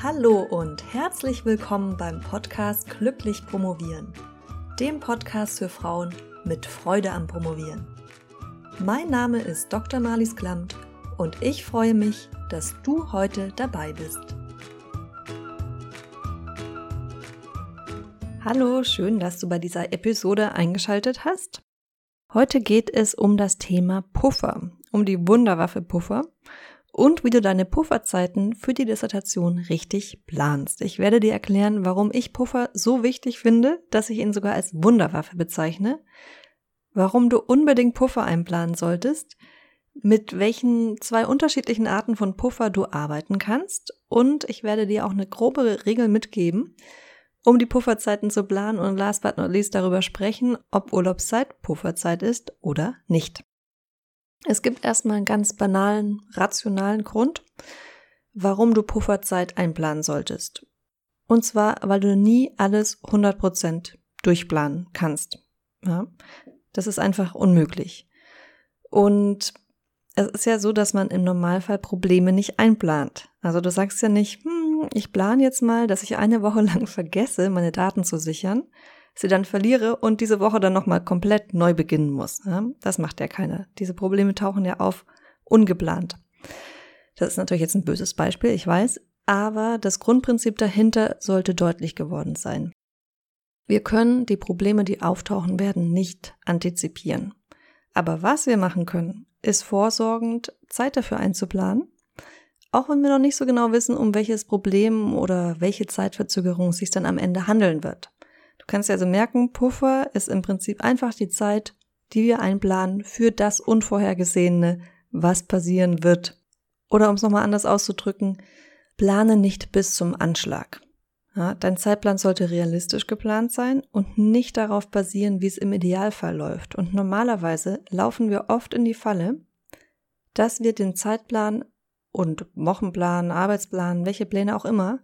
Hallo und herzlich willkommen beim Podcast Glücklich Promovieren, dem Podcast für Frauen mit Freude am Promovieren. Mein Name ist Dr. Marlies Klamt und ich freue mich, dass du heute dabei bist. Hallo, schön, dass du bei dieser Episode eingeschaltet hast. Heute geht es um das Thema Puffer, um die Wunderwaffe Puffer und wie du deine Pufferzeiten für die Dissertation richtig planst. Ich werde dir erklären, warum ich Puffer so wichtig finde, dass ich ihn sogar als Wunderwaffe bezeichne, warum du unbedingt Puffer einplanen solltest, mit welchen zwei unterschiedlichen Arten von Puffer du arbeiten kannst und ich werde dir auch eine grobe Regel mitgeben, um die Pufferzeiten zu planen und last but not least darüber sprechen, ob Urlaubszeit Pufferzeit ist oder nicht. Es gibt erstmal einen ganz banalen, rationalen Grund, warum du Pufferzeit einplanen solltest. Und zwar, weil du nie alles 100% durchplanen kannst. Ja? Das ist einfach unmöglich. Und es ist ja so, dass man im Normalfall Probleme nicht einplant. Also du sagst ja nicht, hm, ich plane jetzt mal, dass ich eine Woche lang vergesse, meine Daten zu sichern, sie dann verliere und diese Woche dann nochmal komplett neu beginnen muss. Das macht ja keiner. Diese Probleme tauchen ja auf ungeplant. Das ist natürlich jetzt ein böses Beispiel, ich weiß, aber das Grundprinzip dahinter sollte deutlich geworden sein. Wir können die Probleme, die auftauchen werden, nicht antizipieren. Aber was wir machen können, ist vorsorgend Zeit dafür einzuplanen, auch wenn wir noch nicht so genau wissen, um welches Problem oder welche Zeitverzögerung es sich dann am Ende handeln wird kannst dir also merken, Puffer ist im Prinzip einfach die Zeit, die wir einplanen für das Unvorhergesehene, was passieren wird. Oder um es nochmal anders auszudrücken, plane nicht bis zum Anschlag. Ja, dein Zeitplan sollte realistisch geplant sein und nicht darauf basieren, wie es im Idealfall läuft. Und normalerweise laufen wir oft in die Falle, dass wir den Zeitplan und Wochenplan, Arbeitsplan, welche Pläne auch immer,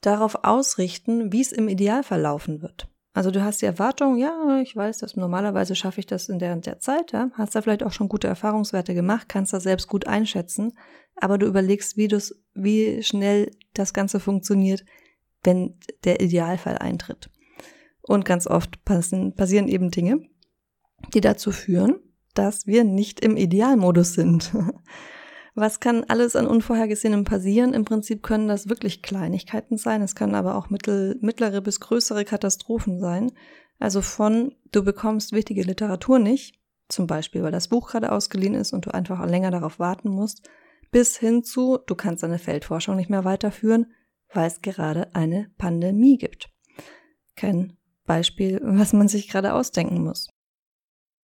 darauf ausrichten, wie es im Idealfall laufen wird. Also du hast die Erwartung, ja, ich weiß, dass normalerweise schaffe ich das in der und der Zeit, ja, hast da vielleicht auch schon gute Erfahrungswerte gemacht, kannst das selbst gut einschätzen, aber du überlegst, wie du wie schnell das Ganze funktioniert, wenn der Idealfall eintritt. Und ganz oft passen, passieren eben Dinge, die dazu führen, dass wir nicht im Idealmodus sind. Was kann alles an Unvorhergesehenem passieren? Im Prinzip können das wirklich Kleinigkeiten sein. Es können aber auch mittel, mittlere bis größere Katastrophen sein. Also von, du bekommst wichtige Literatur nicht, zum Beispiel, weil das Buch gerade ausgeliehen ist und du einfach länger darauf warten musst, bis hin zu, du kannst deine Feldforschung nicht mehr weiterführen, weil es gerade eine Pandemie gibt. Kein Beispiel, was man sich gerade ausdenken muss.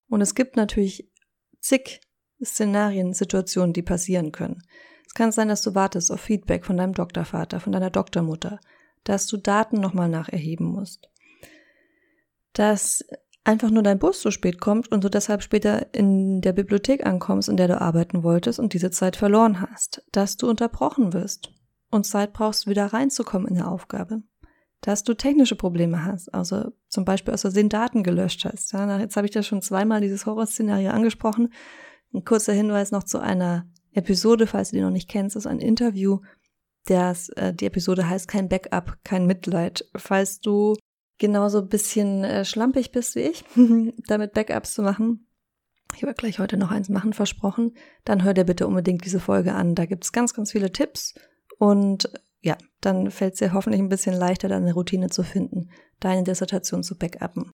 Und es gibt natürlich zig Szenarien, Situationen, die passieren können. Es kann sein, dass du wartest auf Feedback von deinem Doktorvater, von deiner Doktormutter, dass du Daten nochmal nacherheben musst, dass einfach nur dein Bus zu spät kommt und du deshalb später in der Bibliothek ankommst, in der du arbeiten wolltest und diese Zeit verloren hast, dass du unterbrochen wirst und Zeit brauchst, wieder reinzukommen in der Aufgabe, dass du technische Probleme hast, also zum Beispiel aus Versehen Daten gelöscht hast. Ja, jetzt habe ich das schon zweimal dieses Horrorszenario angesprochen. Ein kurzer Hinweis noch zu einer Episode, falls du die noch nicht kennst, ist ein Interview. Das, äh, die Episode heißt kein Backup, kein Mitleid. Falls du genauso ein bisschen äh, schlampig bist wie ich, damit Backups zu machen, ich werde gleich heute noch eins machen, versprochen, dann hör dir bitte unbedingt diese Folge an. Da gibt's ganz, ganz viele Tipps und ja, dann fällt es dir hoffentlich ein bisschen leichter, deine Routine zu finden, deine Dissertation zu backuppen.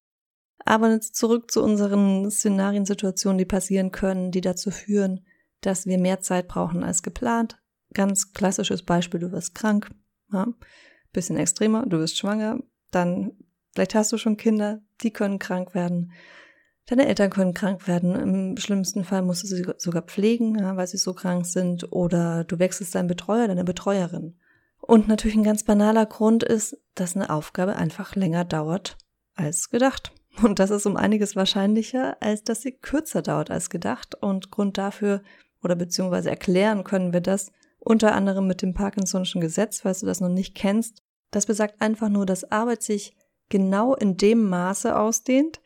Aber jetzt zurück zu unseren Szenariensituationen, die passieren können, die dazu führen, dass wir mehr Zeit brauchen als geplant. Ganz klassisches Beispiel, du wirst krank, ja, bisschen extremer, du wirst schwanger, dann vielleicht hast du schon Kinder, die können krank werden. Deine Eltern können krank werden. Im schlimmsten Fall musst du sie sogar pflegen, ja, weil sie so krank sind. Oder du wechselst deinen Betreuer, deine Betreuerin. Und natürlich ein ganz banaler Grund ist, dass eine Aufgabe einfach länger dauert als gedacht. Und das ist um einiges wahrscheinlicher, als dass sie kürzer dauert als gedacht. Und Grund dafür oder beziehungsweise erklären können wir das unter anderem mit dem Parkinson'schen Gesetz, falls du das noch nicht kennst. Das besagt einfach nur, dass Arbeit sich genau in dem Maße ausdehnt,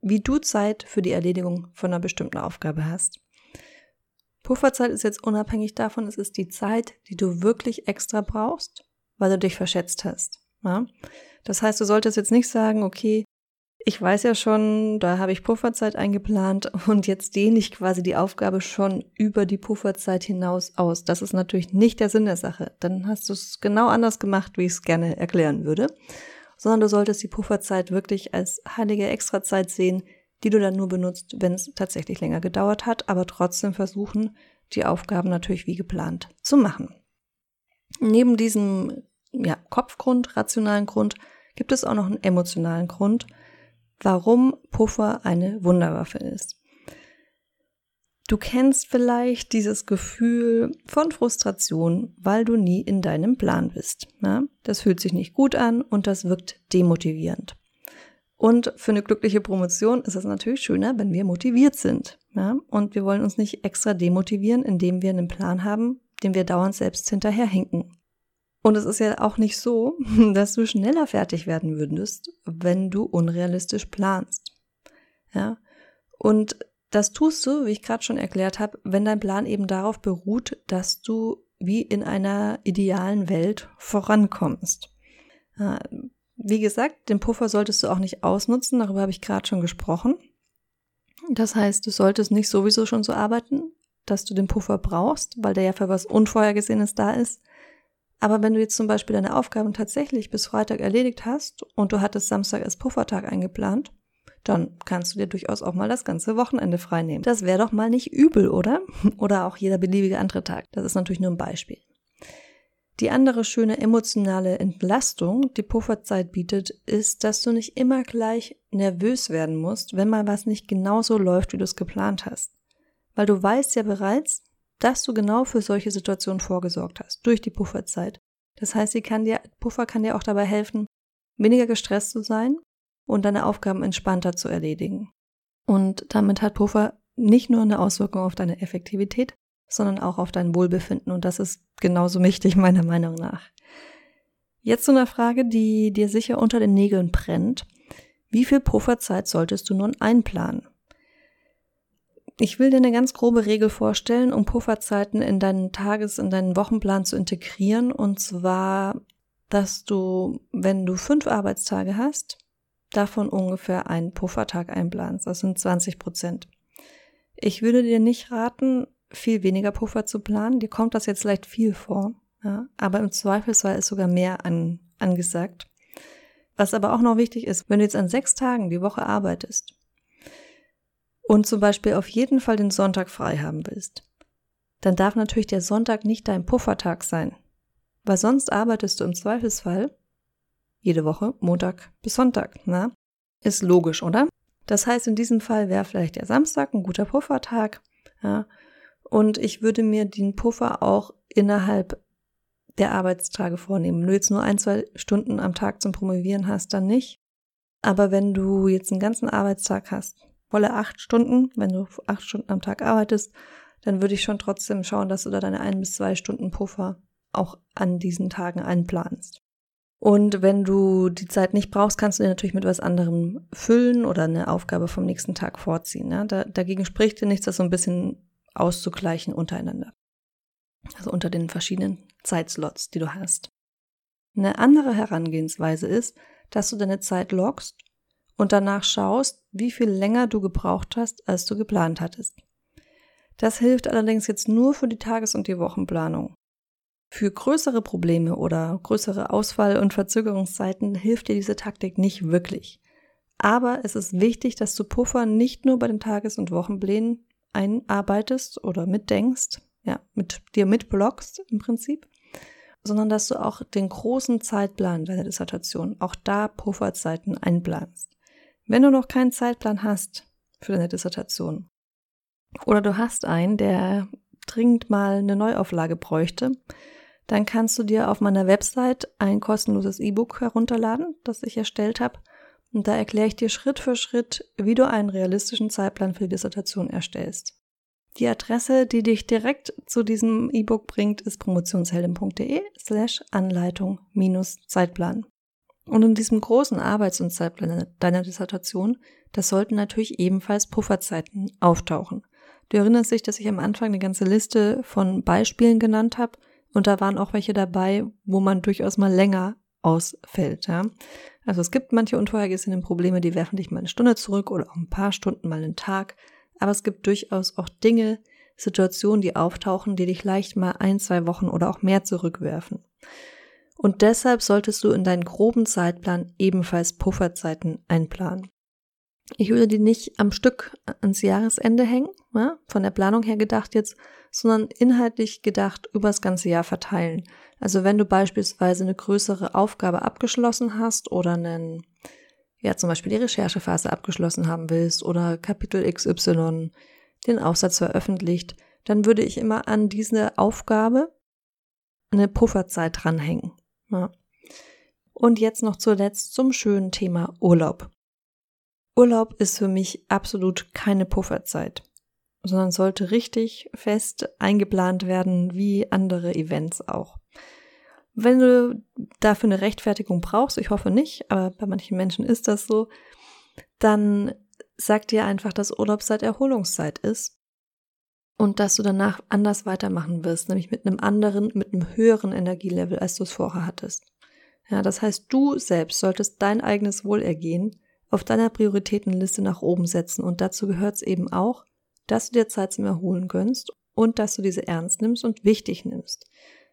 wie du Zeit für die Erledigung von einer bestimmten Aufgabe hast. Pufferzeit ist jetzt unabhängig davon, es ist die Zeit, die du wirklich extra brauchst, weil du dich verschätzt hast. Ja? Das heißt, du solltest jetzt nicht sagen, okay, ich weiß ja schon, da habe ich Pufferzeit eingeplant und jetzt dehne ich quasi die Aufgabe schon über die Pufferzeit hinaus aus. Das ist natürlich nicht der Sinn der Sache. Dann hast du es genau anders gemacht, wie ich es gerne erklären würde. Sondern du solltest die Pufferzeit wirklich als heilige Extrazeit sehen, die du dann nur benutzt, wenn es tatsächlich länger gedauert hat, aber trotzdem versuchen, die Aufgaben natürlich wie geplant zu machen. Neben diesem ja, Kopfgrund, rationalen Grund, gibt es auch noch einen emotionalen Grund, warum Puffer eine Wunderwaffe ist. Du kennst vielleicht dieses Gefühl von Frustration, weil du nie in deinem Plan bist. Ja? Das fühlt sich nicht gut an und das wirkt demotivierend. Und für eine glückliche Promotion ist es natürlich schöner, wenn wir motiviert sind. Ja? Und wir wollen uns nicht extra demotivieren, indem wir einen Plan haben, den wir dauernd selbst hinterherhinken. Und es ist ja auch nicht so, dass du schneller fertig werden würdest, wenn du unrealistisch planst. Ja. Und das tust du, wie ich gerade schon erklärt habe, wenn dein Plan eben darauf beruht, dass du wie in einer idealen Welt vorankommst. Wie gesagt, den Puffer solltest du auch nicht ausnutzen, darüber habe ich gerade schon gesprochen. Das heißt, du solltest nicht sowieso schon so arbeiten, dass du den Puffer brauchst, weil der ja für was Unvorhergesehenes da ist, aber wenn du jetzt zum Beispiel deine Aufgaben tatsächlich bis Freitag erledigt hast und du hattest Samstag als Puffertag eingeplant, dann kannst du dir durchaus auch mal das ganze Wochenende freinehmen. Das wäre doch mal nicht übel, oder? Oder auch jeder beliebige andere Tag. Das ist natürlich nur ein Beispiel. Die andere schöne emotionale Entlastung, die Pufferzeit bietet, ist, dass du nicht immer gleich nervös werden musst, wenn mal was nicht genauso läuft, wie du es geplant hast. Weil du weißt ja bereits, dass du genau für solche Situationen vorgesorgt hast, durch die Pufferzeit. Das heißt, sie kann dir, Puffer kann dir auch dabei helfen, weniger gestresst zu sein und deine Aufgaben entspannter zu erledigen. Und damit hat Puffer nicht nur eine Auswirkung auf deine Effektivität, sondern auch auf dein Wohlbefinden. Und das ist genauso wichtig, meiner Meinung nach. Jetzt zu einer Frage, die dir sicher unter den Nägeln brennt. Wie viel Pufferzeit solltest du nun einplanen? Ich will dir eine ganz grobe Regel vorstellen, um Pufferzeiten in deinen Tages-, in deinen Wochenplan zu integrieren. Und zwar, dass du, wenn du fünf Arbeitstage hast, davon ungefähr einen Puffertag einplanst. Das sind 20 Prozent. Ich würde dir nicht raten, viel weniger Puffer zu planen. Dir kommt das jetzt leicht viel vor. Ja, aber im Zweifelsfall ist sogar mehr an, angesagt. Was aber auch noch wichtig ist, wenn du jetzt an sechs Tagen die Woche arbeitest und zum Beispiel auf jeden Fall den Sonntag frei haben willst, dann darf natürlich der Sonntag nicht dein Puffertag sein, weil sonst arbeitest du im Zweifelsfall jede Woche Montag bis Sonntag. Na? Ist logisch, oder? Das heißt, in diesem Fall wäre vielleicht der Samstag ein guter Puffertag. Ja? Und ich würde mir den Puffer auch innerhalb der Arbeitstage vornehmen. Wenn du jetzt nur ein, zwei Stunden am Tag zum Promovieren hast, dann nicht. Aber wenn du jetzt einen ganzen Arbeitstag hast, volle acht Stunden, wenn du acht Stunden am Tag arbeitest, dann würde ich schon trotzdem schauen, dass du da deine ein bis zwei Stunden Puffer auch an diesen Tagen einplanst. Und wenn du die Zeit nicht brauchst, kannst du dir natürlich mit was anderem füllen oder eine Aufgabe vom nächsten Tag vorziehen. Ja? Da, dagegen spricht dir nichts, das so ein bisschen auszugleichen untereinander. Also unter den verschiedenen Zeitslots, die du hast. Eine andere Herangehensweise ist, dass du deine Zeit loggst und danach schaust, wie viel länger du gebraucht hast, als du geplant hattest. Das hilft allerdings jetzt nur für die Tages- und die Wochenplanung. Für größere Probleme oder größere Ausfall- und Verzögerungszeiten hilft dir diese Taktik nicht wirklich. Aber es ist wichtig, dass du Puffer nicht nur bei den Tages- und Wochenplänen einarbeitest oder mitdenkst, ja, mit dir mitblockst im Prinzip, sondern dass du auch den großen Zeitplan deiner Dissertation, auch da Pufferzeiten einplanst. Wenn du noch keinen Zeitplan hast für deine Dissertation oder du hast einen, der dringend mal eine Neuauflage bräuchte, dann kannst du dir auf meiner Website ein kostenloses E-Book herunterladen, das ich erstellt habe. Und da erkläre ich dir Schritt für Schritt, wie du einen realistischen Zeitplan für die Dissertation erstellst. Die Adresse, die dich direkt zu diesem E-Book bringt, ist promotionsheldin.de slash Anleitung minus Zeitplan. Und in diesem großen Arbeits- und Zeitplan deiner Dissertation, das sollten natürlich ebenfalls Pufferzeiten auftauchen. Du erinnerst dich, dass ich am Anfang eine ganze Liste von Beispielen genannt habe Und da waren auch welche dabei, wo man durchaus mal länger ausfällt. Ja? Also es gibt manche unvorhergesehene Probleme, die werfen dich mal eine Stunde zurück oder auch ein paar Stunden mal einen Tag. Aber es gibt durchaus auch Dinge, Situationen, die auftauchen, die dich leicht mal ein, zwei Wochen oder auch mehr zurückwerfen. Und deshalb solltest du in deinen groben Zeitplan ebenfalls Pufferzeiten einplanen. Ich würde die nicht am Stück ans Jahresende hängen, ja, von der Planung her gedacht jetzt, sondern inhaltlich gedacht übers ganze Jahr verteilen. Also wenn du beispielsweise eine größere Aufgabe abgeschlossen hast oder einen, ja, zum Beispiel die Recherchephase abgeschlossen haben willst oder Kapitel XY, den Aufsatz veröffentlicht, dann würde ich immer an diese Aufgabe eine Pufferzeit dranhängen. Ja. Und jetzt noch zuletzt zum schönen Thema Urlaub. Urlaub ist für mich absolut keine Pufferzeit, sondern sollte richtig fest eingeplant werden, wie andere Events auch. Wenn du dafür eine Rechtfertigung brauchst, ich hoffe nicht, aber bei manchen Menschen ist das so, dann sag dir einfach, dass Urlaubszeit Erholungszeit ist und dass du danach anders weitermachen wirst, nämlich mit einem anderen, mit einem höheren Energielevel, als du es vorher hattest. Ja, das heißt, du selbst solltest dein eigenes Wohlergehen auf deiner Prioritätenliste nach oben setzen. Und dazu gehört es eben auch, dass du dir Zeit zum Erholen gönnst und dass du diese ernst nimmst und wichtig nimmst.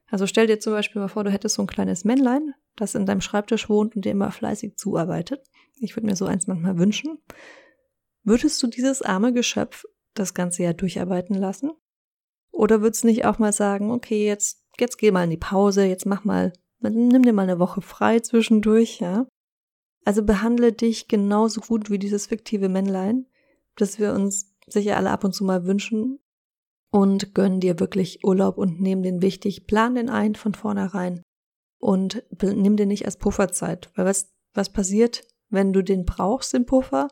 Also stell dir zum Beispiel mal vor, du hättest so ein kleines Männlein, das in deinem Schreibtisch wohnt und dir immer fleißig zuarbeitet. Ich würde mir so eins manchmal wünschen. Würdest du dieses arme Geschöpf das ganze Jahr durcharbeiten lassen? Oder würdest du nicht auch mal sagen, okay, jetzt, jetzt geh mal in die Pause, jetzt mach mal, nimm dir mal eine Woche frei zwischendurch, ja? Also behandle dich genauso gut wie dieses fiktive Männlein, das wir uns sicher alle ab und zu mal wünschen. Und gönn dir wirklich Urlaub und nimm den wichtig, plan den ein von vornherein und nimm den nicht als Pufferzeit. Weil was, was passiert, wenn du den brauchst, den Puffer,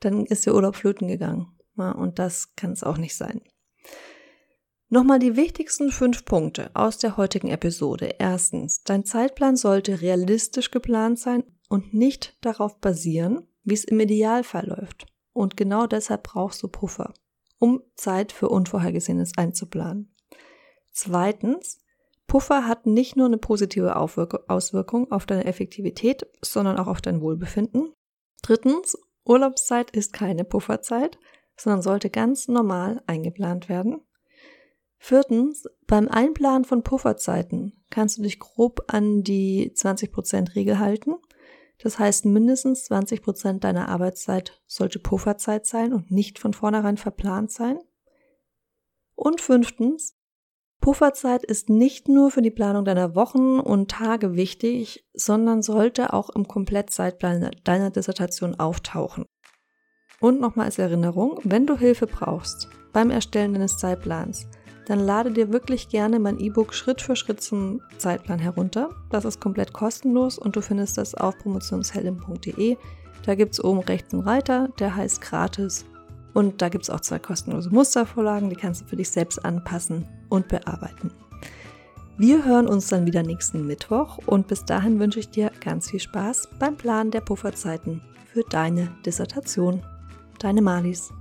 dann ist der Urlaub flöten gegangen. Und das kann es auch nicht sein. Nochmal die wichtigsten fünf Punkte aus der heutigen Episode. Erstens, dein Zeitplan sollte realistisch geplant sein und nicht darauf basieren, wie es im Idealfall läuft. Und genau deshalb brauchst du Puffer, um Zeit für Unvorhergesehenes einzuplanen. Zweitens, Puffer hat nicht nur eine positive Auswirkung auf deine Effektivität, sondern auch auf dein Wohlbefinden. Drittens, Urlaubszeit ist keine Pufferzeit, sondern sollte ganz normal eingeplant werden. Viertens, beim Einplanen von Pufferzeiten kannst du dich grob an die 20% Regel halten. Das heißt, mindestens 20% deiner Arbeitszeit sollte Pufferzeit sein und nicht von vornherein verplant sein. Und fünftens, Pufferzeit ist nicht nur für die Planung deiner Wochen und Tage wichtig, sondern sollte auch im Komplettzeitplan deiner Dissertation auftauchen. Und nochmal als Erinnerung, wenn du Hilfe brauchst beim Erstellen deines Zeitplans, dann lade dir wirklich gerne mein E-Book Schritt für Schritt zum Zeitplan herunter. Das ist komplett kostenlos und du findest das auf promotionsheldin.de. Da gibt es oben rechts einen Reiter, der heißt gratis. Und da gibt es auch zwei kostenlose Mustervorlagen, die kannst du für dich selbst anpassen und bearbeiten. Wir hören uns dann wieder nächsten Mittwoch und bis dahin wünsche ich dir ganz viel Spaß beim Planen der Pufferzeiten für deine Dissertation. Deine Malis.